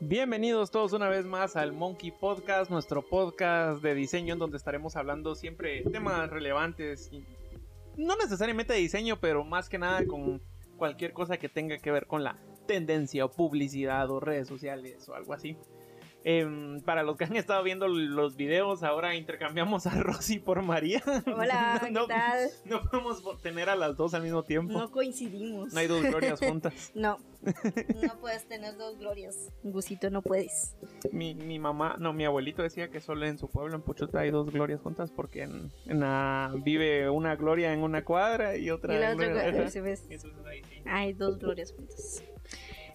Bienvenidos todos una vez más al Monkey Podcast, nuestro podcast de diseño en donde estaremos hablando siempre temas relevantes, y no necesariamente de diseño, pero más que nada con cualquier cosa que tenga que ver con la tendencia o publicidad o redes sociales o algo así. Em, para los que han estado viendo los videos, ahora intercambiamos a Rosy por María. Hola, ¿qué no, tal? No podemos tener a las dos al mismo tiempo. No coincidimos. No hay dos glorias juntas. No, no puedes tener dos glorias. Gusito, no puedes. Mi, mi mamá, no, mi abuelito decía que solo en su pueblo, en Puchuta, hay dos glorias juntas porque en, en la- vive una gloria en una cuadra y otra Y la en otra, Ajá. gloria, ¿sí ves? Entonces, ahí sí. Hay dos glorias juntas.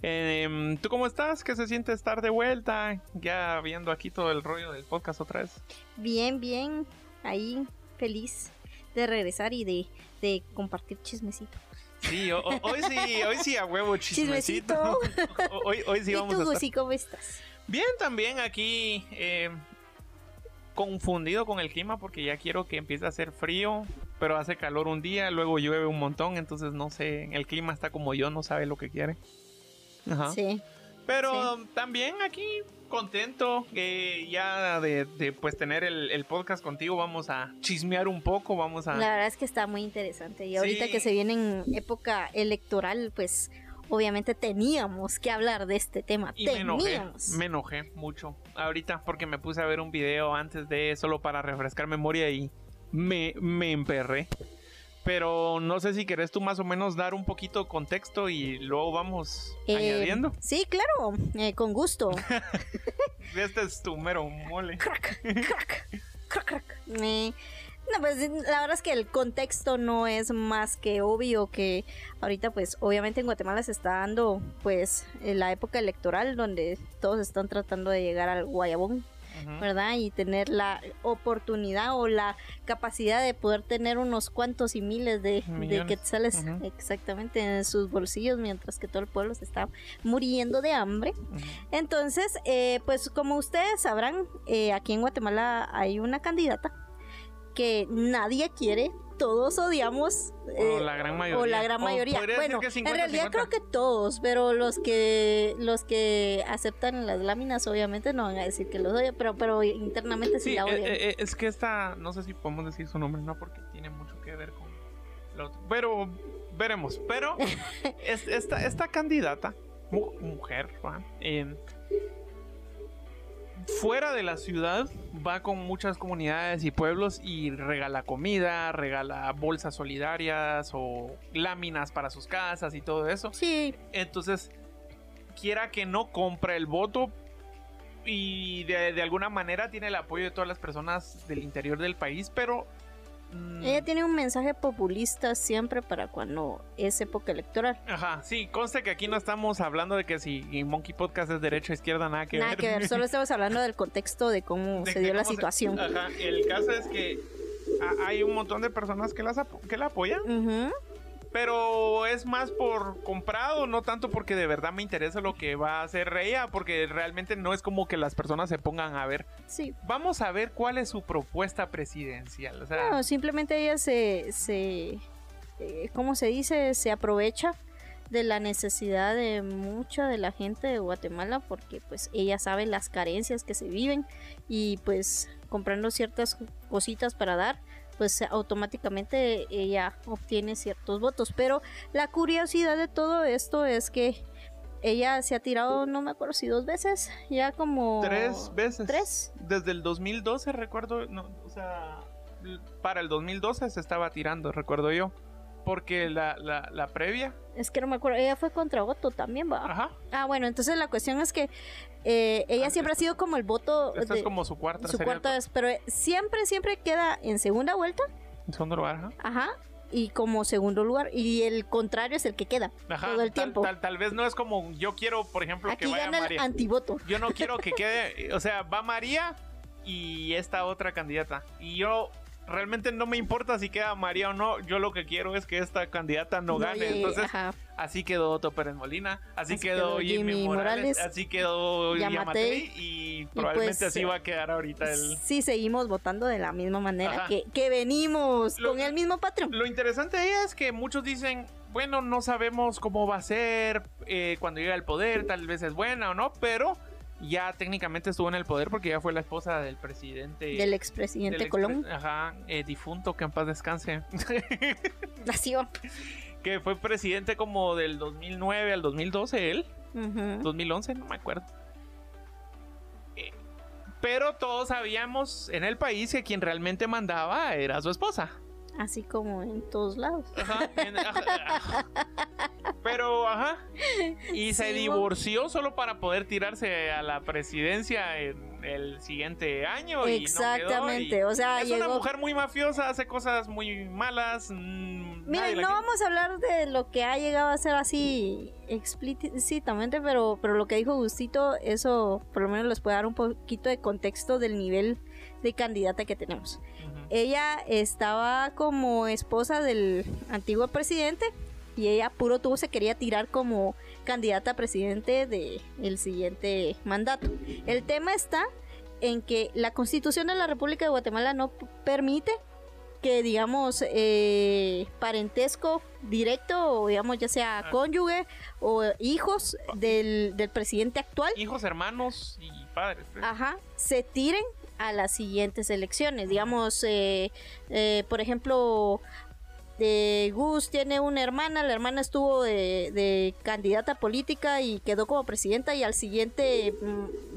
Em, ¿Tú cómo estás? ¿Qué se siente estar de vuelta? Ya viendo aquí todo el rollo del podcast otra vez. Bien, bien. Ahí, feliz de regresar y de, de compartir chismecito. Sí, o- hoy sí, hoy sí a huevo chismecito. Chismecito. Hoy, hoy sí ¿Y a tú, estar. Gusi, cómo estás? Bien, también aquí eh, confundido con el clima porque ya quiero que empiece a hacer frío, pero hace calor un día, luego llueve un montón, entonces no sé, el clima está como yo, no sabe lo que quiere. Ajá. Sí. Pero también aquí contento eh, ya de, de, pues tener el, el podcast contigo, vamos a chismear un poco, vamos a... La verdad es que está muy interesante. Y ahorita Sí. que se viene en época electoral, pues obviamente teníamos que hablar de este tema. Y me enojé, teníamos. me enojé mucho ahorita porque me puse a ver un video antes de solo para refrescar memoria y me, me emperré. Pero no sé si querés tú más o menos dar un poquito de contexto y luego vamos Eh, añadiendo. Sí, claro, eh, con gusto. Este es tu mero mole. crack, crack, crack, crack. Eh, no, pues la verdad es que el contexto no es más que obvio que ahorita pues obviamente en Guatemala se está dando pues la época electoral donde todos están tratando de llegar al guayabón, ¿verdad? Y tener la oportunidad o la capacidad de poder tener unos cuantos y miles de, de quetzales exactamente en sus bolsillos mientras que todo el pueblo se está muriendo de hambre. Entonces, eh, pues como ustedes sabrán, eh, aquí en Guatemala hay una candidata que nadie quiere, todos odiamos. O eh, la gran mayoría. o la gran mayoría. Bueno, en 50, realidad 50. creo que todos, pero los que los que aceptan las láminas obviamente no van a decir que los odian, pero pero internamente sí, Sí, la eh, odian. eh, es que esta, no sé si podemos decir su nombre, no, porque tiene mucho que ver con lo otro. Pero veremos. Pero es- esta, esta candidata, mu- mujer, fuera de la ciudad, va con muchas comunidades y pueblos y regala comida, regala bolsas solidarias o láminas para sus casas y todo eso. sí, Entonces, quiera que no compra el voto y de, de alguna manera tiene el apoyo de todas las personas del interior del país, pero... mm, ella tiene un mensaje populista siempre para cuando es época electoral. Ajá, sí, conste que aquí no estamos hablando de que si Monkey Podcast es derecha o izquierda, nada que Nada ver. que ver, solo estamos hablando del contexto de cómo De- se dio la se- situación. Ajá, el caso es que hay un montón de personas que, las que la apoyan, Ujú. Pero es más por comprado, no tanto porque de verdad me interesa lo que va a hacer ella, porque realmente no es como que las personas se pongan a ver Sí, Vamos a ver cuál es su propuesta presidencial. O sea, No, simplemente ella se, se eh, ¿cómo se dice? Se aprovecha de la necesidad de mucha de la gente de Guatemala porque pues ella sabe las carencias que se viven y pues comprando ciertas cositas para dar pues automáticamente ella obtiene ciertos votos pero la curiosidad de todo esto es que ella se ha tirado no me acuerdo si dos veces ya como tres veces. tres Desde el 2012, recuerdo. No, o sea, para el 2012 se estaba tirando, recuerdo yo. Porque la, la, la previa. Es que no me acuerdo, ella fue contra Otto también, va. Ajá. Ah, bueno, entonces la cuestión es que eh, ella siempre ha sido como el voto Esta de es como su cuarta. su cuarta vez, pero siempre, siempre queda en segunda vuelta, En segundo lugar, ajá. ajá, y como segundo lugar, y el contrario es el que queda Ajá, todo el tal- tiempo. Tal, tal vez no es como yo quiero, por ejemplo, que vaya gana el María. antivoto. Yo no quiero que quede, o sea, va María y esta otra candidata. Y yo realmente no me importa si queda María o no. Yo lo que quiero es que esta candidata no, gane. Entonces, ajá. así quedó Otto Pérez Molina, así, Así quedó quedó Jimmy, Morales, Morales, así quedó Yamatei, y probablemente pues, así va a quedar ahorita el... Sí, seguimos votando de la misma manera que, que venimos Lo- con el mismo patrón. Lo interesante de ella es que muchos dicen, bueno, no sabemos cómo va a ser eh, cuando llegue al poder, tal vez es buena o no, pero ya técnicamente estuvo en el poder porque ya fue la esposa del presidente. Del expresidente del Colón. Ajá, eh, difunto, que en paz descanse. Nació. que fue presidente como del 2009 al 2012, él. Ujú. 2011, no me acuerdo. Eh, Pero todos sabíamos en el país que quien realmente mandaba era su esposa. Así como en todos lados. Ajá, en- ajá, ajá. Y se divorció solo para poder tirarse a la presidencia en el siguiente año. y no quedó, Exactamente, y o sea, es llegó- una mujer muy mafiosa, hace cosas muy malas. mm, nadie Miren, no vamos a hablar de lo que ha llegado a ser así explícitamente, pero, pero lo que dijo Gustito, eso por lo menos les puede dar un poquito de contexto del nivel de candidata que tenemos. Ella estaba como esposa del antiguo presidente y ella puro tuvo se quería tirar como candidata a presidente del el siguiente mandato. El tema está en que la constitución de la República de Guatemala no permite que digamos eh, parentesco directo o digamos ya sea Ah. cónyuge o hijos del, del presidente actual Hijos, hermanos y padres. pues. Ajá, se tiren a las siguientes elecciones. Digamos, eh, eh, por ejemplo, de Gus tiene una hermana, la hermana estuvo de, de candidata política y quedó como presidenta y al siguiente mm,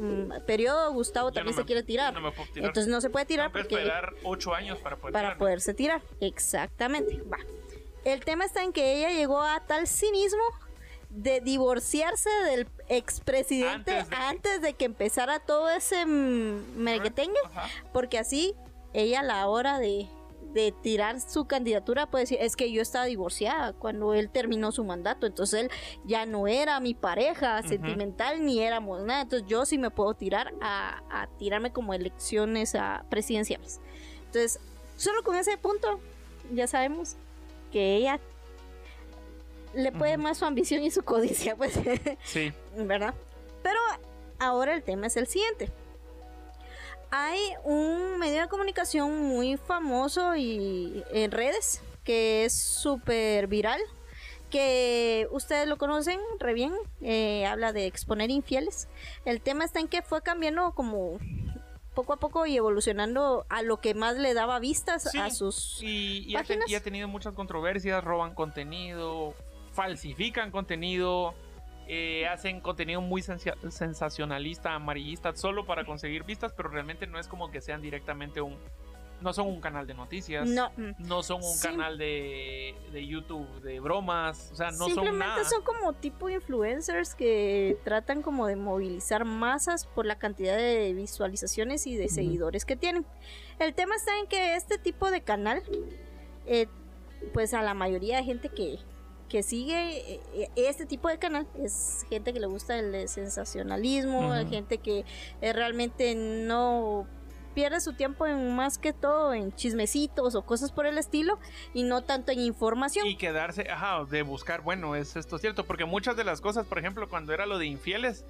mm, periodo Gustavo Ya también no se quiere tirar. No me puedo tirar. Entonces no se puede tirar Tengo que porque esperar ocho años para poder para tirarme. poderse tirar. Exactamente. Va. El tema está en que ella llegó a tal cinismo de divorciarse del expresidente Antes antes de de, que- empezara todo ese merequetengue, porque así ella a la hora de, de tirar su candidatura puede decir, es que yo estaba divorciada cuando él terminó su mandato, entonces él ya no era mi pareja sentimental ni éramos nada, entonces yo sí me puedo tirar a, a tirarme como elecciones a presidenciales. Entonces, solo con ese punto ya sabemos que ella le puede más su ambición y su codicia, pues, Sí. ¿verdad? Pero ahora el tema es el siguiente. Hay un medio de comunicación muy famoso y en redes que es súper viral, que ustedes lo conocen re bien, eh, habla de exponer infieles. El tema está en que fue cambiando como poco a poco y evolucionando a lo que más le daba vistas Sí, a sus... Y, y ha, ten- páginas. y ha tenido muchas controversias, roban contenido, falsifican contenido, eh, hacen contenido muy sensacionalista, amarillista, solo para conseguir vistas, pero realmente no es como que sean directamente un... No son un canal de noticias. No, mm. No son un Sim- canal de, de YouTube de bromas, o sea, no son Simplemente nada. son como tipo influencers que tratan como de movilizar masas por la cantidad de visualizaciones y de seguidores que tienen. El tema está en que este tipo de canal, eh, pues a la mayoría de gente que, que sigue eh, este tipo de canal es gente que le gusta el eh, sensacionalismo, Ujú. gente que eh, realmente no pierde su tiempo en más que todo en chismecitos o cosas por el estilo y no tanto en información. Y quedarse, ajá, de buscar, bueno, es esto cierto, porque muchas de las cosas, por ejemplo, cuando era lo de infieles,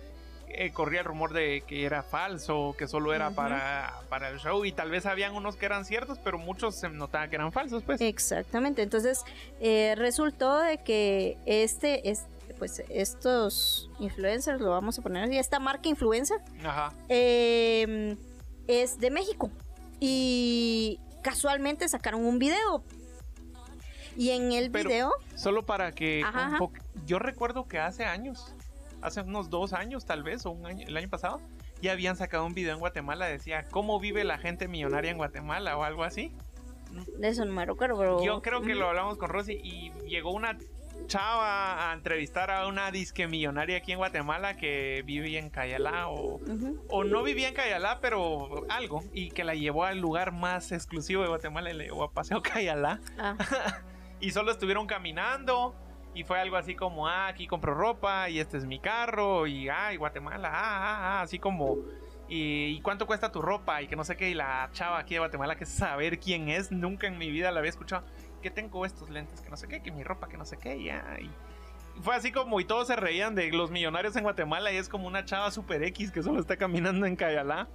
eh, corría el rumor de que era falso, que solo era para, para el show, y tal vez habían unos que eran ciertos, pero muchos se notaba que eran falsos, pues. Exactamente, entonces eh, resultó de que este, es, pues estos influencers, lo vamos a poner así, esta marca influencer Ajá. eh, es de México y casualmente sacaron un video y en el Pero- video, Solo para que Ajá, un ajá. po- yo recuerdo que hace años, hace unos dos años tal vez, o un año, el año pasado, ya habían sacado un video en Guatemala, decía, ¿cómo vive la gente millonaria en Guatemala? o algo así. de eso no me recuerdo, pero... Yo creo que lo hablamos con Rosy y llegó una chava a entrevistar a una disque millonaria aquí en Guatemala que vivía en Cayalá o, Ujú. o no vivía en Cayalá, pero algo, y que la llevó al lugar más exclusivo de Guatemala y le llevó a Paseo Cayalá. Ah, Y solo estuvieron caminando y fue algo así como, ah, aquí compro ropa y este es mi carro y, ay, Guatemala, ah, ah, ah, así como... Y, ¿y cuánto cuesta tu ropa? Y que no sé qué. Y la chava aquí de Guatemala, que saber quién es, nunca en mi vida la había escuchado. Que tengo estos lentes, que no sé qué, que mi ropa, que no sé qué, ya. Y fue así como, y todos se reían de los millonarios en Guatemala. Y es como una chava super X que solo está caminando en Cayalá.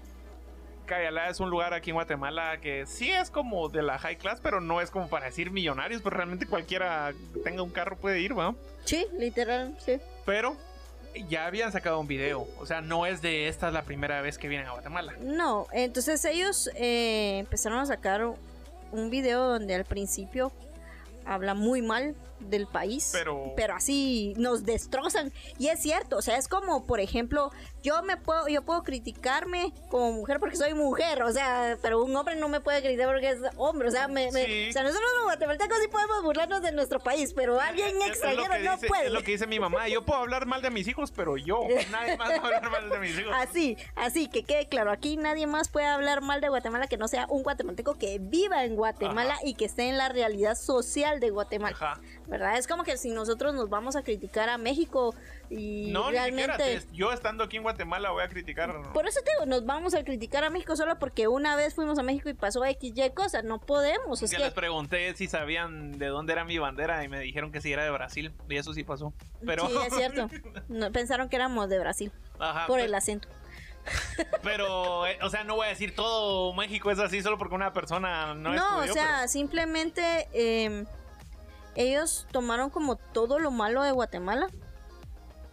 Cayala es un lugar aquí en Guatemala que sí es como de la high class, pero no es como para decir millonarios, pues realmente cualquiera que tenga un carro puede ir, ¿va? Sí, literal, sí. Pero ya habían sacado un video, o sea, no es de esta es la primera vez que vienen a Guatemala. No, entonces ellos eh, empezaron a sacar un video donde al principio habla muy mal del país, Pero- pero así nos destrozan y es cierto, o sea, es como por ejemplo, yo me puedo yo puedo criticarme como mujer porque soy mujer, o sea, pero un hombre no me puede criticar porque es hombre, o sea, me- me- Sí. o sea, nosotros los guatemaltecos sí podemos burlarnos de nuestro país, pero alguien extranjero no dice- puede. Es lo que dice mi mamá. Yo puedo hablar mal de mis hijos, pero yo. Nadie más a hablar mal de mis hijos. Así, así que quede claro, aquí nadie más puede hablar mal de Guatemala que no sea un guatemalteco que viva en Guatemala Ajá. y que esté en la realidad social de Guatemala. Ajá. ¿Verdad? Es como que si nosotros nos vamos a criticar a México y No, realmente... ni Yo estando aquí en Guatemala voy a criticar. Por eso te digo, nos vamos a criticar a México solo porque una vez fuimos a México y pasó X, Y cosas. No podemos. Es Ya que, les pregunté si sabían de dónde era mi bandera y me dijeron que sí era de Brasil. Y eso sí pasó. Pero. Sí, es cierto. No, pensaron que éramos de Brasil Ajá, por pe- el acento. Pero, eh, o sea, no voy a decir todo México es así solo porque una persona no, No, o estudió, sea, simplemente eh, ellos tomaron como todo lo malo de Guatemala.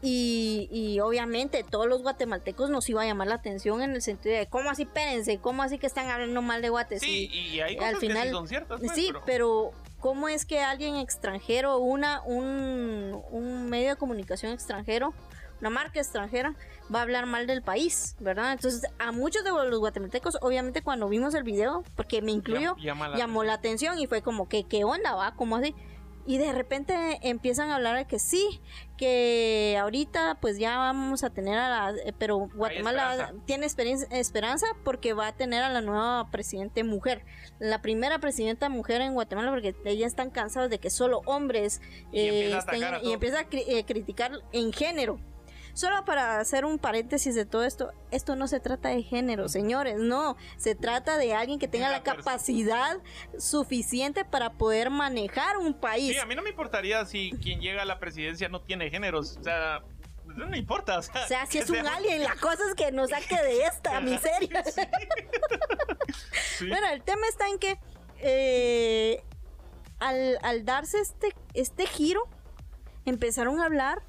Y, y obviamente todos los guatemaltecos nos iba a llamar la atención en el sentido de, ¿cómo así? Espérense, ¿cómo así que están hablando mal de Guate? pero- Sí, y hay al que final- sí son ciertas. pues, Sí, pero- pero ¿cómo es que alguien extranjero, una, un, un medio de comunicación extranjero, una marca extranjera, va a hablar mal del país, ¿verdad? Entonces, a muchos de los guatemaltecos, obviamente cuando vimos el video, porque me incluyó, Llam- llama la llamó la atención y fue como que, ¿qué onda va? ¿Cómo así? Y de repente empiezan a hablar de que sí, que ahorita pues ya vamos a tener a la... eh, Pero Guatemala esperanza. tiene experiencia- esperanza porque va a tener a la nueva presidente mujer. La primera presidenta mujer en Guatemala porque ellas están cansadas de que solo hombres Y eh, empieza a estén- atacar a y empieza a cri- eh, criticar en género. Solo para hacer un paréntesis de todo esto, esto no se trata de género, señores, no, se trata de alguien que tenga la capacidad suficiente para poder manejar un país. Sí, a mí no me importaría si quien llega a la presidencia no tiene géneros. O sea, no me importa. O sea, O sea, si es un alien, la cosa es que nos saque de esta miseria. Sí. Bueno, el tema está en que eh, al, al darse este, este giro, empezaron a hablar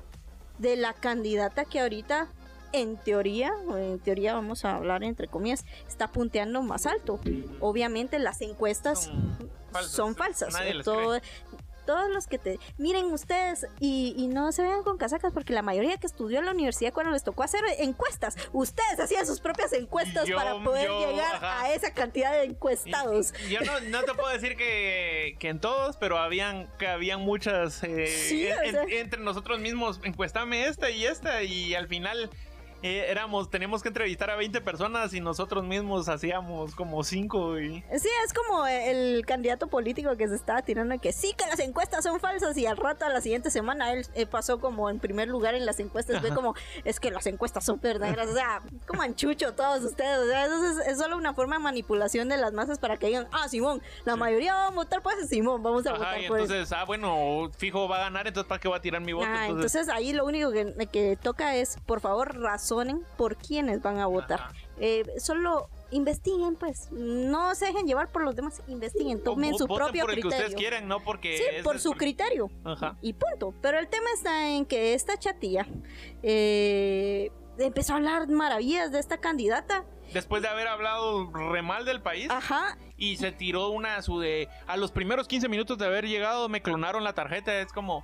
de la candidata que ahorita, en teoría, en teoría vamos a hablar entre comillas, está punteando más alto. Obviamente las encuestas Son falsas. son Todo- todos los que te miren ustedes y, y no se vean con casacas porque la mayoría que estudió en la universidad cuando les tocó hacer encuestas, ustedes hacían sus propias encuestas Yo- para poder yo, llegar ajá. a esa cantidad de encuestados. Yo no, no te puedo decir que, que en todos, pero habían, que habían muchas eh, Sí, o en- sea. entre nosotros mismos. Encuestame esta y esta, y al final eh, éramos, teníamos que entrevistar a 20 personas y nosotros mismos hacíamos como 5 y. Sí, es como el candidato político que se estaba tirando que sí que las encuestas son falsas y al rato a la siguiente semana él eh, pasó como en primer lugar en las encuestas. Fue Ajá. como, es que las encuestas son verdaderas. O sea, como anchucho todos ustedes. O sea, eso es, es solo una forma de manipulación de las masas para que digan, ah, Simón, la mayoría va a votar por ese Simón, vamos a Ajá, votar y por ese. entonces, ah, bueno, fijo va a ganar, entonces ¿para qué va a tirar mi voto? Ah, entonces, entonces ahí lo único que, que toca es, por favor, razonen por quiénes van a votar. Eh, solo investiguen, pues. No se dejen llevar por los demás, investiguen, tomen su propio por el que criterio. ustedes quieran, no porque. Sí, es por su criterio. Ajá. Y punto. Pero el tema está en que esta chatilla eh, empezó a hablar maravillas de esta candidata. Después de haber hablado re mal del país. Ajá. y se tiró una su de a los primeros 15 minutos de haber llegado me clonaron la tarjeta es como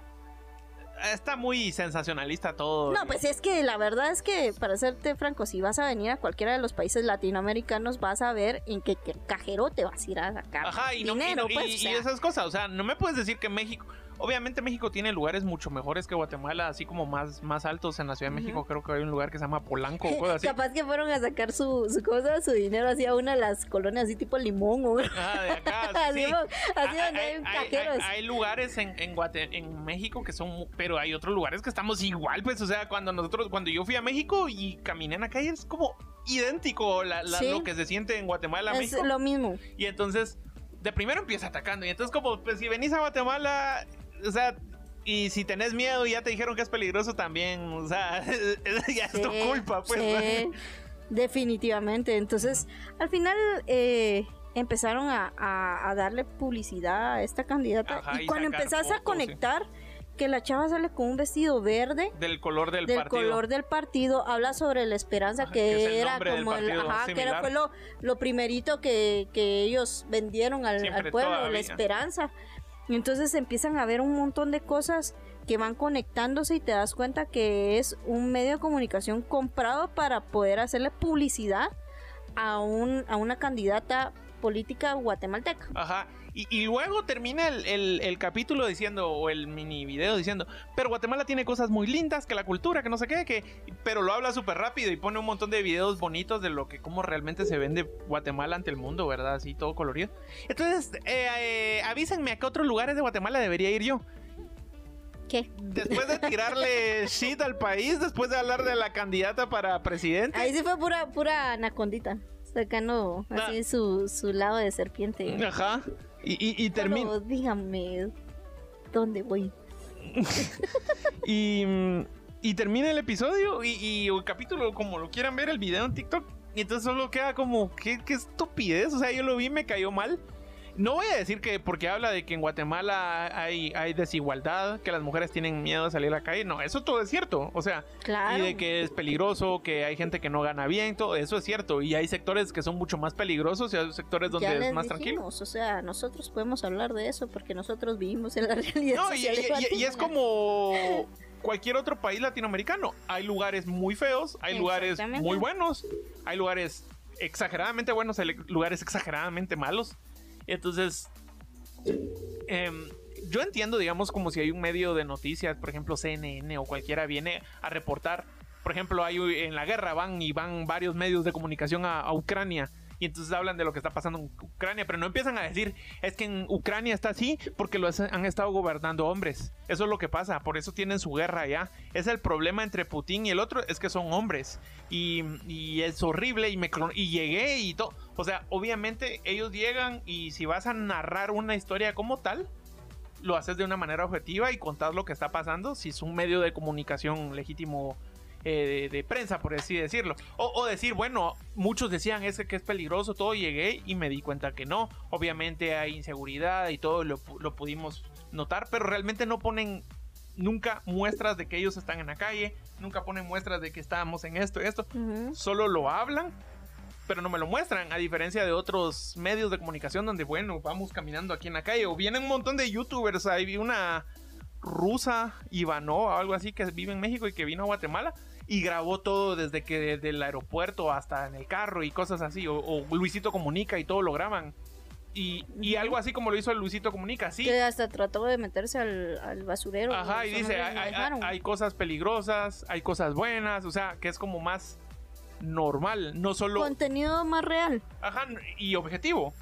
está muy sensacionalista todo No, pues es que la verdad es que, para serte franco, si vas a venir a cualquiera de los países latinoamericanos, vas a ver en qué, qué cajero te vas a ir a sacar Ajá, y, no, y dinero, no- y- pues, o y sea. esas cosas, o sea, no me puedes decir que México, obviamente México tiene lugares mucho mejores que Guatemala, así como más, más altos en la Ciudad de. México, creo que hay un lugar que se llama Polanco o cosas así. Capaz que fueron a sacar su, su cosa, su dinero hacia una de las colonias así tipo limón o Ajá, de acá, así, sí. así Hay- donde hay, cajeros. hay- hay lugares en, en, Guate- en México que son, pero hay otros lugares que estamos igual, pues, o sea, cuando nosotros, cuando yo fui a México y caminé en la calle es como idéntico la- la- Sí. lo que se siente en Guatemala, es México. lo mismo. Y entonces, de primero empieza atacando. Y entonces, como, pues si venís a Guatemala, o sea, y si tenés miedo y ya te dijeron que es peligroso también, o sea, ya es tu culpa, pues. sí. Definitivamente. Entonces, al final eh, empezaron a, a- a darle publicidad a esta candidata. Ajá, y y cuando empezás a sí. conectar que la chava sale con un vestido verde. Del color del, del partido. color del partido habla sobre la esperanza Ajá, que, era del como el, ajá, que era, fue lo, lo primerito que, que ellos vendieron al, pueblo, todavía. la esperanza. Entonces empiezan a ver un montón de cosas que van conectándose y te das cuenta que es un medio de comunicación comprado para poder hacerle publicidad a, un, a una candidata política guatemalteca. Ajá. Y, y luego termina el, el- el capítulo diciendo, o el mini video diciendo, pero Guatemala tiene cosas muy lindas, que la cultura, que no sé qué, que... Pero lo habla súper rápido y pone un montón de videos bonitos de lo que, cómo realmente se vende Guatemala ante el mundo, ¿verdad? Así todo colorido. Entonces, eh, eh, avísenme a qué otros lugares de Guatemala debería ir yo. ¿Qué? Después de tirarle shit al país, después de hablar de la candidata para presidente. Ahí sí fue pura, pura anacondita, sacando así su, su lado de serpiente. Ajá. Y, y, y termina... Dígame dónde voy. Y, mm, y termina el episodio y, y el capítulo, como lo quieran ver, el video en TikTok. Y entonces solo queda como, ¿qué, qué estupidez. O sea, yo lo vi y me cayó mal. No voy a decir que porque habla de que en Guatemala hay, hay desigualdad, que las mujeres tienen miedo de salir a la calle. No, eso todo es cierto. O sea, Claro. y de que es peligroso, que hay gente que no gana bien, todo eso es cierto. Y hay sectores que son mucho más peligrosos y hay sectores donde ya es más tranquilo. o sea, nosotros podemos hablar de eso porque nosotros vivimos en la realidad No, y, social y- y- y es como cualquier otro país latinoamericano. Hay lugares muy feos, hay lugares muy buenos, hay lugares exageradamente buenos, hay lugares exageradamente malos. Entonces, em, yo entiendo, digamos, como si hay un medio de noticias, por ejemplo, CNN o cualquiera viene a reportar. Por ejemplo, hay en la guerra van y van varios medios de comunicación a, Ucrania. Y entonces hablan de lo que está pasando en Ucrania, pero no empiezan a decir, es que en Ucrania está así porque lo han estado gobernando hombres. Eso es lo que pasa, por eso tienen su guerra allá. Es el problema entre Putin y el otro, es que son hombres. Y, y es horrible y, me, y llegué y todo. O sea, obviamente ellos llegan y si vas a narrar una historia como tal, lo haces de una manera objetiva y contás lo que está pasando si es un medio de comunicación legítimo eh, de, de prensa, por así decirlo. O, o decir, bueno, muchos decían ese que es peligroso, todo llegué y me di cuenta que no. Obviamente hay inseguridad y todo lo, lo pudimos notar, pero realmente no ponen nunca muestras de que ellos están en la calle, nunca ponen muestras de que estábamos en esto y esto, solo lo hablan. Pero no me lo muestran, a diferencia de otros medios de comunicación donde, bueno, vamos caminando aquí en la calle. O vienen un montón de youtubers. Vi una rusa, Ivanova o algo así, que vive en México y que vino a Guatemala y grabó todo desde que desde el aeropuerto hasta en el carro y cosas así. O, o Luisito Comunica y todo lo graban. Y, y algo así como lo hizo Luisito Comunica, sí. Que hasta trató de meterse al, al basurero. Ajá, y dice, hay, hay- hay cosas peligrosas, hay cosas buenas, o sea, que es como más normal, no solo... Contenido más real. Ajá, y objetivo.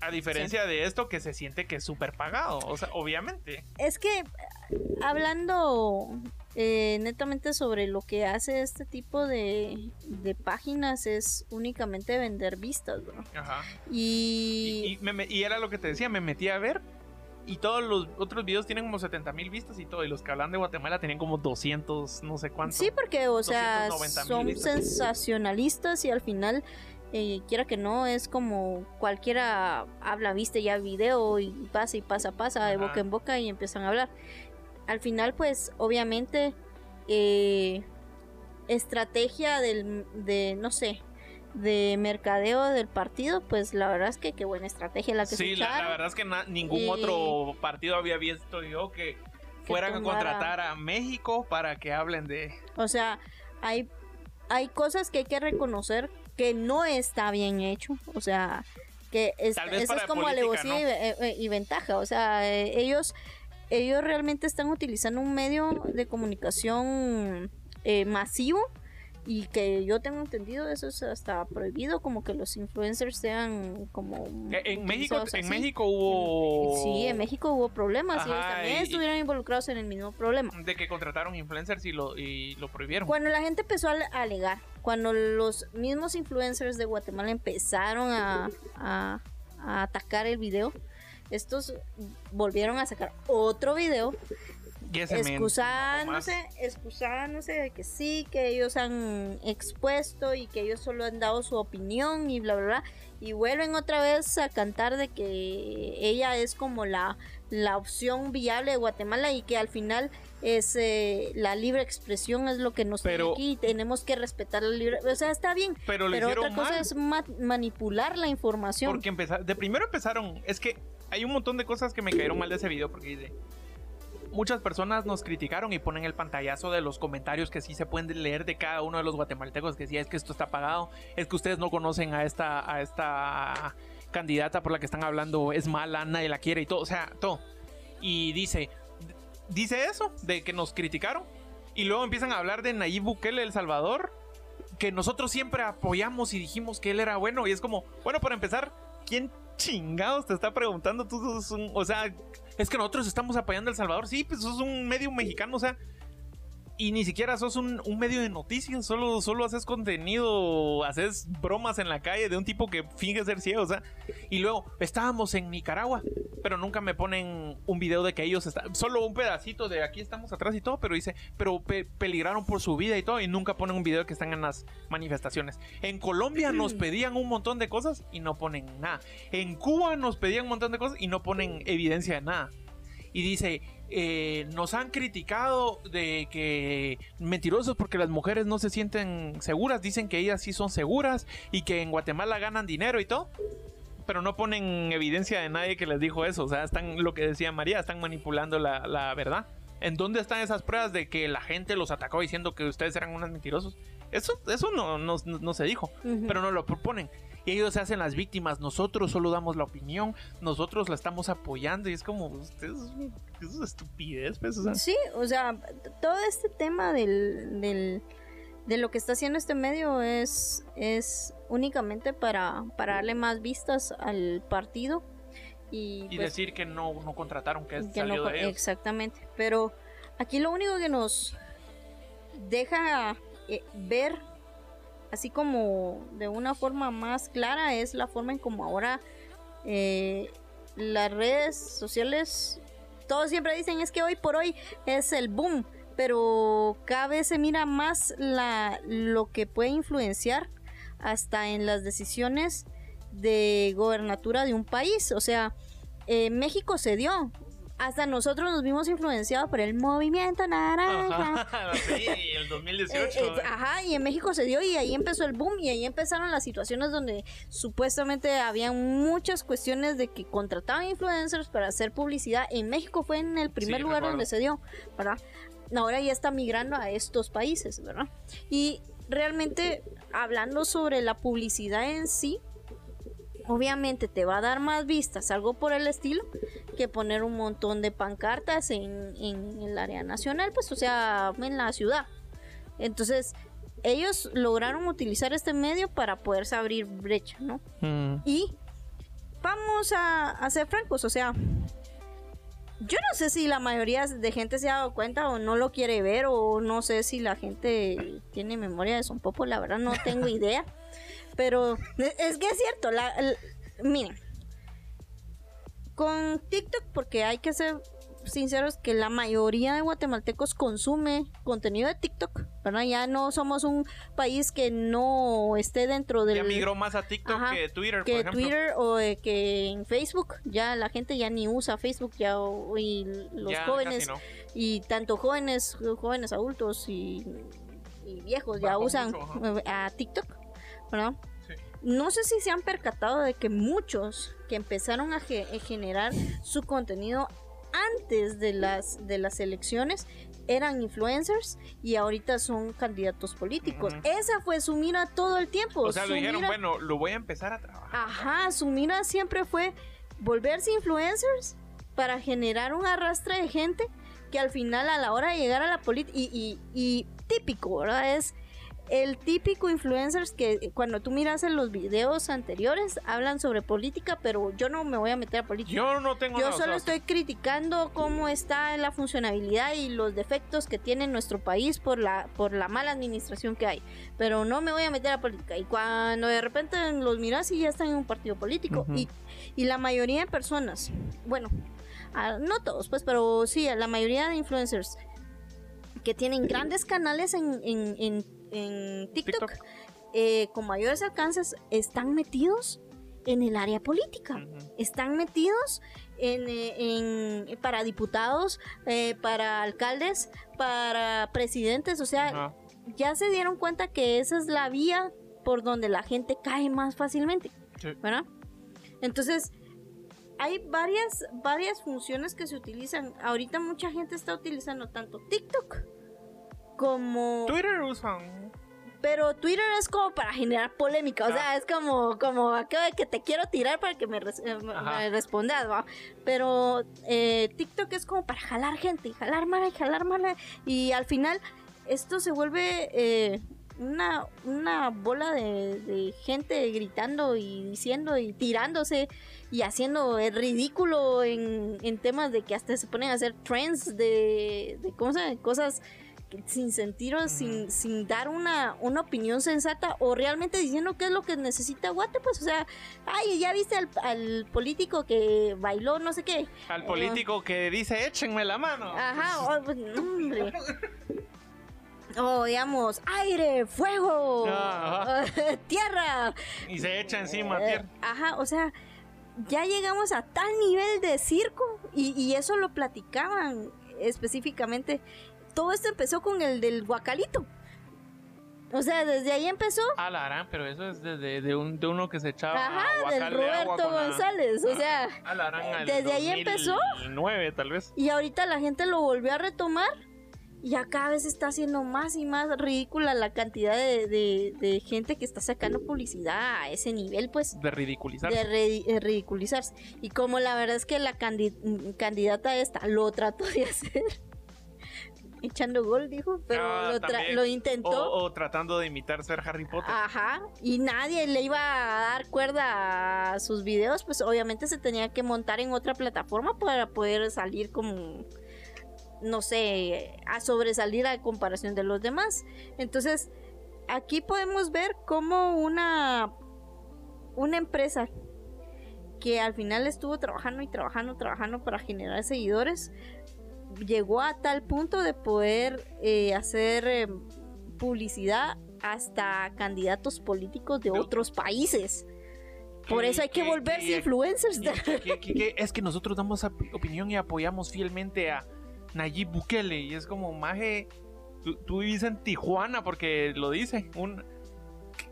A diferencia de esto que se siente que es súper pagado, o sea, obviamente. Es que hablando eh, netamente sobre lo que hace este tipo de, de páginas es únicamente vender vistas, ¿no? Ajá. Y, Y, y me- me- y era lo que te decía, me metí a ver y todos los otros videos tienen como 70 mil vistas y todo, y los que hablan de Guatemala tenían como 200, no sé cuánto. sí, porque, o sea, 290,000 son sensacionalistas y al final, eh, quiera que no, es como cualquiera habla, viste ya video y pasa y pasa, pasa de boca en boca y empiezan a hablar. Al final, pues, obviamente, eh, estrategia del, de, no sé, de mercadeo del partido, pues la verdad es que qué buena estrategia la que se Sí, la, la echaron. verdad es que na- ningún Y- otro partido había visto yo que fueran a contratar a México para que hablen de... O sea, hay, hay cosas que hay que reconocer que no está bien hecho. O sea, que es, eso es como alevosía ¿no? y, eh, eh, y ventaja. O sea, eh, ellos, ellos realmente están utilizando un medio de comunicación eh, masivo. Y que yo tengo entendido, eso es hasta prohibido, como que los influencers sean como... Eh, En México, utilizados en así. México hubo... Sí, en México hubo problemas y ellos Ajá, también y- estuvieron involucrados en el mismo problema. De que contrataron influencers y lo, y lo prohibieron. Cuando la gente empezó a a alegar, cuando los mismos influencers de Guatemala empezaron a, a- a atacar el video, estos volvieron a sacar otro video excusándose, excusándose de que sí, que ellos han expuesto y que ellos solo han dado su opinión y bla, bla, bla. Y vuelven otra vez a cantar de que ella es como la, la opción viable de Guatemala y que al final es eh, la libre expresión es lo que nos pero, tiene aquí y tenemos que respetar la libre o sea está bien pero, otra cosa es ma manipular la información. Porque empezar de primero empezaron es que hay un montón de cosas que me cayeron mal de ese video porque dice muchas personas nos criticaron y ponen el pantallazo de los comentarios que sí se pueden leer de cada uno de los guatemaltecos que sí es que esto está pagado, es que ustedes no conocen a esta a esta candidata por la que están hablando, es mala, nadie la quiere y todo, o sea, todo. Y dice, dice eso, de que nos criticaron. Y luego empiezan a hablar de Nayib Bukele, El Salvador, que nosotros siempre apoyamos y dijimos que él era bueno. Y es como, bueno, para empezar, ¿quién chingados te está preguntando? Tú un, o sea, es que nosotros estamos apoyando a El Salvador. Sí, pues sos un medio mexicano, o sea, y ni siquiera sos un, un, medio de noticias, solo, solo haces contenido, haces bromas en la calle de un tipo que finge ser ciego, o sea, y luego estábamos en Nicaragua, pero nunca me ponen un video de que ellos están, solo un pedacito de aquí estamos atrás y todo, pero dice, pero pe peligraron por su vida y todo, y nunca ponen un video de que están en las manifestaciones. En Colombia nos pedían un montón de cosas y no ponen nada. En Cuba nos pedían un montón de cosas y no ponen evidencia de nada. Y dice, eh, nos han criticado de que mentirosos porque las mujeres no se sienten seguras, dicen que ellas sí son seguras y que en Guatemala ganan dinero y todo. Pero no ponen evidencia de nadie que les dijo eso. O sea, están lo que decía María, están manipulando la, la verdad. ¿En dónde están esas pruebas de que la gente los atacó diciendo que ustedes eran unos mentirosos? Eso, eso no, no, no se dijo, pero no lo proponen y ellos se hacen las víctimas, nosotros solo damos la opinión, nosotros la estamos apoyando y es como, ustedes, es una estupidez, pues, Sí, o sea, todo este tema del, del, de lo que está haciendo este medio es, es únicamente para, para darle más vistas al partido. Y, y pues decir que no, no contrataron, que, salió de ellos. Exactamente, pero aquí lo único que nos deja eh, ver así como de una forma más clara es la forma en como ahora eh, las redes sociales, todos siempre dicen es que hoy por hoy es el boom, pero cada vez se mira más la, lo que puede influenciar hasta en las decisiones de gobernatura de un país. O sea, eh, México se dio hasta nosotros nos vimos influenciados por el movimiento naranja. Ajá, sí, el 2018. Eh, eh, ajá, y en México se dio y ahí empezó el boom y ahí empezaron las situaciones donde supuestamente había muchas cuestiones de que contrataban influencers para hacer publicidad. En México fue en el primer lugar donde se dio, ¿verdad? Ahora ya está migrando a estos países, ¿verdad? Y realmente hablando sobre la publicidad en sí, obviamente te va a dar más vistas, algo por el estilo, que poner un montón de pancartas en, el área nacional, pues o sea, en la ciudad. Entonces, ellos lograron utilizar este medio para poderse abrir brecha, ¿no? Mm. Y vamos a, a, ser francos, o sea, yo no sé si la mayoría de gente se ha dado cuenta o no lo quiere ver o no sé si la gente tiene memoria de son popo, la verdad no tengo idea. Pero es que es cierto, la, miren, con TikTok, porque hay que ser sinceros que la mayoría de guatemaltecos consume contenido de TikTok, ¿verdad? Ya no somos un país que no esté dentro del... Ya migró más a TikTok que Twitter, que Twitter o que en Facebook. Ya la gente ya ni usa Facebook, ya y los jóvenes y tanto jóvenes, jóvenes adultos y, viejos ya usan a TikTok, ¿verdad? No sé si se han percatado de que muchos que empezaron a, generar su contenido antes de las, de las elecciones eran influencers y ahorita son candidatos políticos. Esa fue su mira todo el tiempo. O sea, lo dijeron, bueno, lo voy a empezar a trabajar. Ajá, su mira siempre fue volverse influencers para generar un arrastre de gente que al final a la hora de llegar a la política, y, y, y típico, ¿verdad? Es el típico influencers que cuando tú miras en los videos anteriores hablan sobre política, pero yo no me voy a meter a política. Yo no tengo Yo solo estoy criticando cómo está la funcionabilidad y los defectos que tiene nuestro país por la por la mala administración que hay, pero no me voy a meter a política. Y cuando de repente los miras y ya están en un partido político y, y la mayoría de personas, bueno, a- no todos, pues, pero sí, a la mayoría de influencers que tienen grandes canales en, en, en- en TikTok, TikTok. eh, con mayores alcances, están metidos en el área política están metidos en, eh, en- para diputados, eh, para alcaldes, para presidentes, o sea, ya se dieron cuenta que esa es la vía por donde la gente cae más fácilmente, Sí. ¿verdad? Entonces, hay varias, varias funciones que se utilizan. Ahorita mucha gente está utilizando tanto TikTok como... Twitter usan. Pero Twitter es como para generar polémica, o Ah. sea, es como, como de que te quiero tirar para que me, res- eh, me- respondas, ¿va? Pero eh, TikTok es como para jalar gente, y jalar mala y jalar mala. Y al final esto se vuelve eh, una, una bola de, de gente gritando y diciendo y tirándose y haciendo el ridículo en, en temas de que hasta se ponen a hacer trends de, de ¿cómo se llama? cosas sin sentido, sin, sin dar una, una opinión sensata o realmente diciendo qué es lo que necesita Guate, pues, o sea, ay, ya viste al, al político que bailó no sé qué. Al político que dice échenme la mano. Ajá, oh, pues, hombre. O digamos, aire, fuego, tierra. Y se echa encima Eh, tierra. Ajá, o sea, ya llegamos a tal nivel de circo y, y eso lo platicaban específicamente. Todo esto empezó con el del guacalito. O sea, desde ahí empezó. Ah, la harán, pero eso es de, de, un, de uno que se echaba Ajá, del Roberto la- González. O sea, Ah, la harán al desde ahí empezó. 2009, tal vez. y ahorita la gente lo volvió a retomar. Y ya cada vez está haciendo más y más ridícula la cantidad de, de- de gente que está sacando publicidad a ese nivel, pues. De ridiculizar. de, re- de ridiculizarse. Y como la verdad es que la candi- candidata esta lo trató de hacer, echando gol, dijo, pero Ah, lo, también. lo O, intentó. o tratando de imitar ser Harry Potter. Ajá, y nadie le iba a dar cuerda a sus videos, pues obviamente se tenía que montar en otra plataforma para poder salir como, no sé, a sobresalir a comparación de los demás. Entonces, aquí podemos ver cómo una, una empresa que al final estuvo trabajando y trabajando, trabajando para generar seguidores, llegó a tal punto de poder eh, hacer eh, publicidad hasta candidatos políticos de otros países. Por eso hay que volverse influencers. Es que nosotros damos op- opinión y apoyamos fielmente a Nayib Bukele. Y es como, maje, tú, tú vives en Tijuana porque lo dice. Un,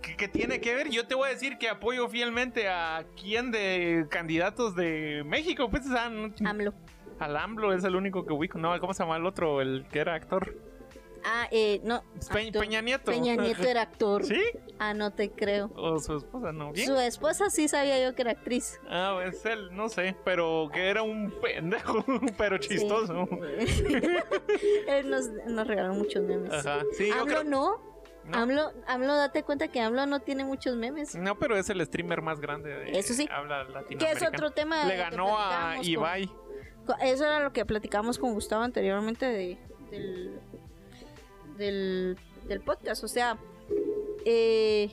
que, que tiene que ver? Yo te voy a decir que apoyo fielmente a quién de candidatos de México. Pues, o sea, no- AMLO. Al AMLO es el único que ubico. No, ¿cómo se llama el otro? El que era actor. Ah, eh, no. Pe- actor. Peña Nieto. Peña Nieto era actor. ¿Sí? Ah, no te creo. O su esposa, ¿no? ¿Bien? Su esposa sí sabía yo que era actriz. Ah, es él, no sé, pero que era un pendejo, pero chistoso. Sí. Él nos, nos regaló muchos memes. Ajá, sí, AMLO creo. no. No. AMLO, AMLO, date cuenta que AMLO no tiene muchos memes. No, pero es el streamer más grande de Eso sí. habla Que latinoamericano. es otro tema. Le que ganó a Ibai. con- Eso era lo que platicábamos con Gustavo anteriormente de- del, del, del podcast. O sea, eh,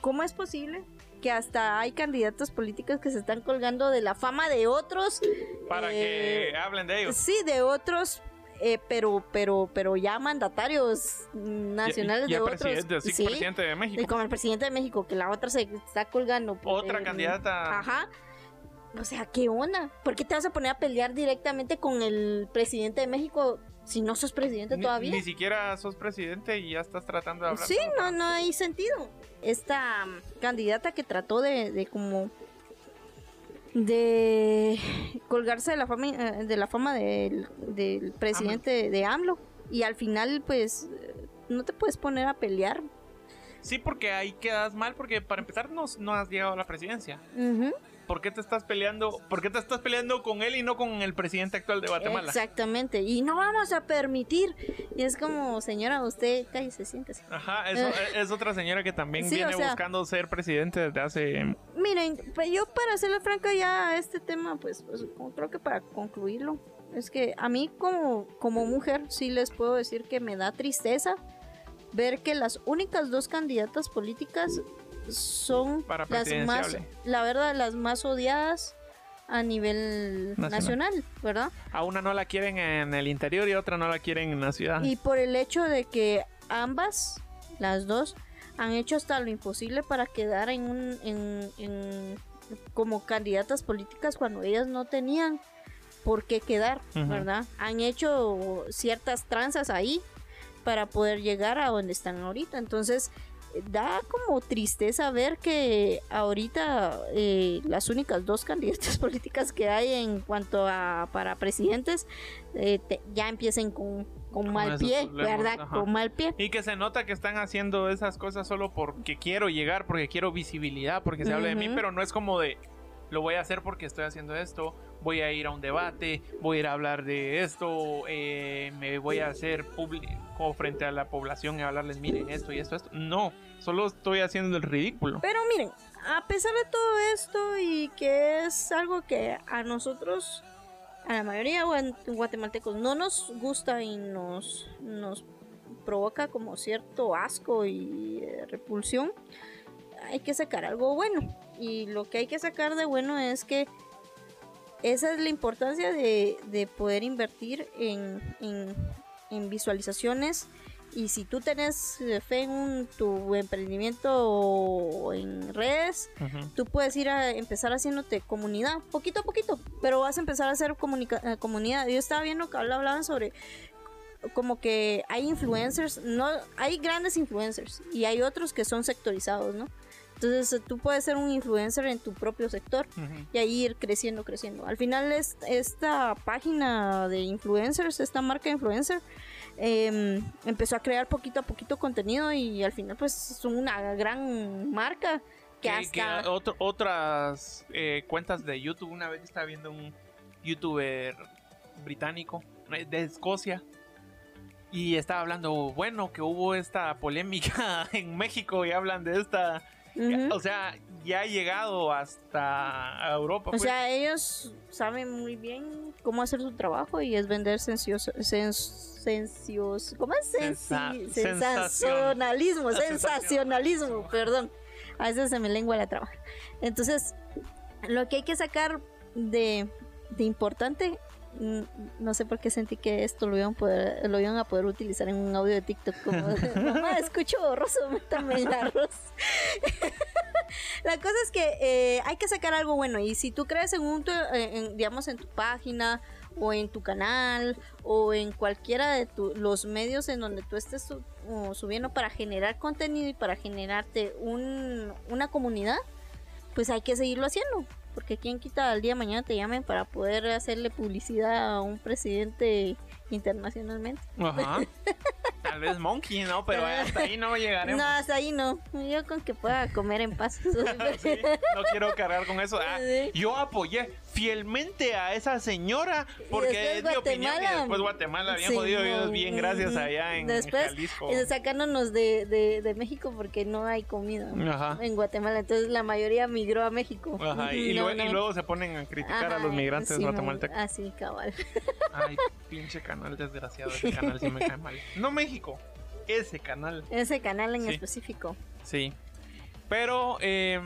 ¿cómo es posible que hasta hay candidatos políticos que se están colgando de la fama de otros? Para eh, que hablen de ellos. Sí, de otros. eh, pero, pero, pero ya mandatarios nacionales Ya- ya de otros. presidente, sí, Sí, presidente de México. y como el presidente de México, que la otra se está colgando. por Otra candidata. Ajá. O sea, ¿qué onda? ¿Por qué te vas a poner a pelear directamente con el presidente de México si no sos presidente Ni, todavía? ni siquiera sos presidente y ya estás tratando de hablar. Sí, no, no hay sentido. Esta mm, candidata que trató de, de como de colgarse de la fama eh, de la fama del, del presidente de AMLO y al final pues no te puedes poner a pelear. Sí, porque ahí quedas mal, porque para empezar no, no has llegado a la presidencia. ¿Por qué te estás peleando? ¿Por qué te estás peleando con él y no con el presidente actual de Guatemala? Exactamente. Y no vamos a permitir. Y es como, señora, usted cállese, siéntese. Ajá, eso, es otra señora que también Sí, viene o sea- buscando ser presidente desde hace... Miren, pues yo para serle franca ya este tema, pues, pues, creo que para concluirlo, es que a mí como, como mujer sí les puedo decir que me da tristeza ver que las únicas dos candidatas políticas son Para las más, la verdad, las más odiadas a nivel nacional. ¿verdad? A una no la quieren en el interior y otra no la quieren en la ciudad. Y por el hecho de que ambas, las dos, han hecho hasta lo imposible para quedar en un, en, como candidatas políticas cuando ellas no tenían por qué quedar, ¿verdad? Han hecho ciertas tranzas ahí para poder llegar a donde están ahorita. Entonces, da como tristeza ver que ahorita eh, las únicas dos candidatas políticas que hay en cuanto a para presidentes eh, ya empiecen con, con, mal pie, ¿verdad? Con mal pie. Y que se nota que están haciendo esas cosas solo porque quiero llegar, porque quiero visibilidad, porque se habla de mí, pero no es como de lo voy a hacer porque estoy haciendo esto, voy a ir a un debate, voy a ir a hablar de esto, eh, me voy a hacer público frente a la población y hablarles, miren esto y esto, esto. No, solo estoy haciendo el ridículo. Pero miren, a pesar de todo esto y que es algo que a nosotros, a la mayoría guatemaltecos, no nos gusta y nos, nos provoca como cierto asco y eh, repulsión, hay que sacar algo bueno. Y lo que hay que sacar de bueno es que esa es la importancia de, poder invertir en, visualizaciones. Y si tú tenés fe en tu emprendimiento o en redes, tú puedes ir a empezar haciéndote comunidad, poquito a poquito, pero vas a empezar a hacer eh, comunidad. Yo estaba viendo que hablaban sobre como que hay influencers, no hay grandes influencers y hay otros que son sectorizados, ¿no? Entonces tú puedes ser un influencer en tu propio sector y ahí ir creciendo, creciendo. Al final es, esta página de influencers, esta marca influencer, em, empezó a crear poquito a poquito contenido y al final pues son una gran marca que, hasta... otras eh, cuentas de YouTube, una vez estaba viendo un youtuber británico eh, de Escocia y estaba hablando, bueno, que hubo esta polémica en México y hablan de esta o sea, ya ha llegado hasta Europa. O sea, pues. ellos saben muy bien cómo hacer su trabajo y es vender sencioso, ¿cómo es? sensacionalismo, sensacionalismo, perdón. A veces se me lengua la traba. Entonces, lo que hay que sacar de, de importante no sé por qué sentí que esto lo iban, a poder, lo iban a poder utilizar en un audio de TikTok como mamá escucho borroso, métame el arroz la cosa es que eh, hay que sacar algo bueno y si tú crees en un digamos en tu página o en tu canal o en cualquiera de los medios en donde tú estés subiendo para generar contenido y para generarte un, una comunidad pues hay que seguirlo haciendo porque quien quita al día de mañana te llamen para poder hacerle publicidad a un presidente internacionalmente. Ajá. Tal vez Monkey, ¿no? Pero hasta ahí no llegaremos. No, hasta ahí no. Yo con que pueda comer en paz. no quiero cargar con eso. Ah, yo apoyé fielmente a esa señora porque es mi opinión y después Guatemala bien jodido bien gracias allá en después, Jalisco. sacándonos de, de, de, México porque no hay comida en Guatemala entonces la mayoría migró a México. Ajá, y, luego, se ponen a criticar a los migrantes guatemaltecos. Así ah, cabal. Ay pinche canal desgraciado ese canal sí me cae mal. No México ese canal. Ese canal en específico. Sí. Pero eh,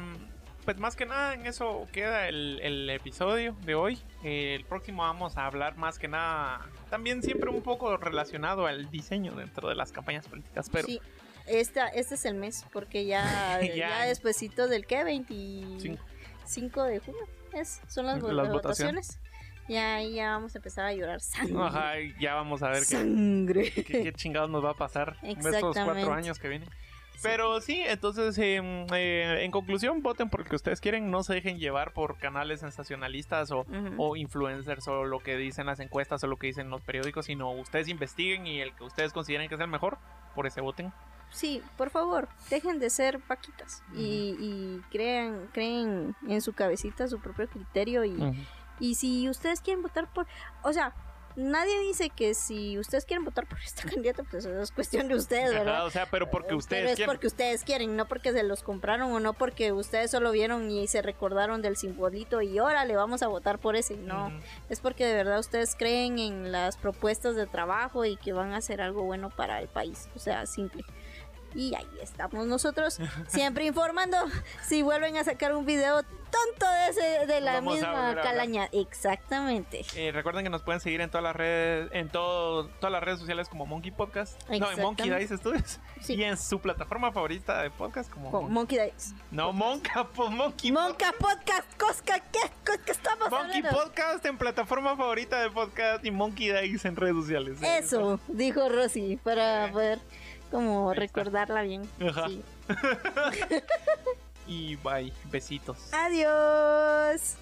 pues más que nada en eso queda el, episodio de hoy. el próximo vamos a hablar más que nada, también siempre un poco relacionado al diseño dentro de las campañas políticas, pero... Sí, esta, este es el mes, porque ya, ya, despuesito del que 25 de junio es, son las, votaciones. Ya ahí ya vamos a empezar a llorar sangre. Ajá, ya vamos a ver sangre. Qué, qué, chingados nos va a pasar en estos cuatro años que vienen. Pero sí, entonces em, eh, en conclusión, voten porque ustedes quieren, no se dejen llevar por canales sensacionalistas o, o, influencers o lo que dicen las encuestas o lo que dicen los periódicos, sino ustedes investiguen y el que ustedes consideren que es el mejor, por ese voten. Sí, por favor, dejen de ser paquitas y, y crean, creen en su cabecita su propio criterio y, y si ustedes quieren votar por, o sea, nadie dice que si ustedes quieren votar por esta candidata, pues eso es cuestión de ustedes, ¿verdad? o sea, pero porque ustedes pero es porque ustedes quieren, no porque se los compraron o no porque ustedes solo vieron y se recordaron del simbolito y órale, vamos a votar por ese. No, es porque de verdad ustedes creen en las propuestas de trabajo y que van a hacer algo bueno para el país. O sea, simple. Y ahí estamos nosotros, siempre informando si vuelven a sacar un video tonto de, ese, de la Vamos misma calaña. Exactamente. Eh, recuerden que nos pueden seguir en todas las redes, en todo, todas las redes sociales como Monkey Podcast. No, en Monkey. Dice Studios. Sí. Y en su plataforma favorita de podcast como... Con Monkey Dice. no, Monka, po- Monkey Monka Podcast, Cosca, ¿qué, ¿Qué- estamos Monkey hablando? Podcast en plataforma favorita de podcast y Monkey Dice en redes sociales. Eso, dijo Rosy, para Eh. poder como recordarla bien. Ajá. Sí. Y bye. Besitos. Adiós.